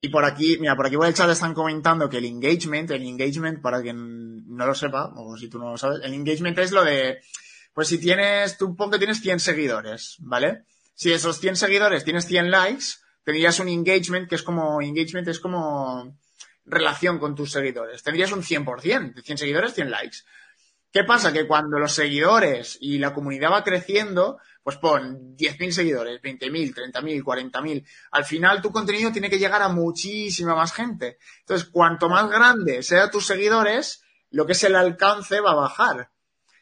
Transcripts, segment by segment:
Y por aquí, mira, por aquí por el chat están comentando que el engagement, el engagement, para quien no lo sepa, o si tú no lo sabes, el engagement es lo de, pues si tienes, tú pon que tienes 100 seguidores, ¿vale? Si esos 100 seguidores tienes 100 likes, tendrías un engagement que es como, engagement es como relación con tus seguidores. Tendrías un 100%, de 100 seguidores, 100 likes. ¿Qué pasa? Que cuando los seguidores y la comunidad va creciendo, pues pon 10.000 seguidores, 20.000, 30.000, 40.000. Al final tu contenido tiene que llegar a muchísima más gente. Entonces, cuanto más grande sean tus seguidores, lo que es el alcance va a bajar.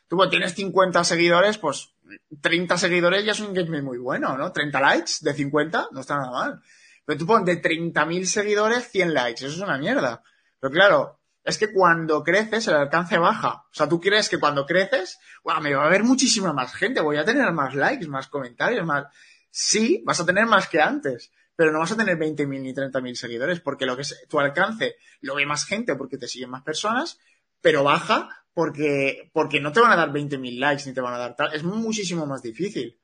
Tú pues, tienes 50 seguidores, pues 30 seguidores ya es un engagement muy bueno, ¿no? 30 likes de 50, no está nada mal. Pero tú pon de 30.000 seguidores 100 likes, eso es una mierda. Pero claro, es que cuando creces el alcance baja. O sea, tú crees que cuando creces, me va a ver muchísima más gente, voy a tener más likes, más comentarios, más... Sí, vas a tener más que antes, pero no vas a tener 20.000 ni 30.000 seguidores, porque lo que es tu alcance lo ve más gente porque te siguen más personas, pero baja porque, porque no te van a dar 20.000 likes ni te van a dar tal. Es muchísimo más difícil.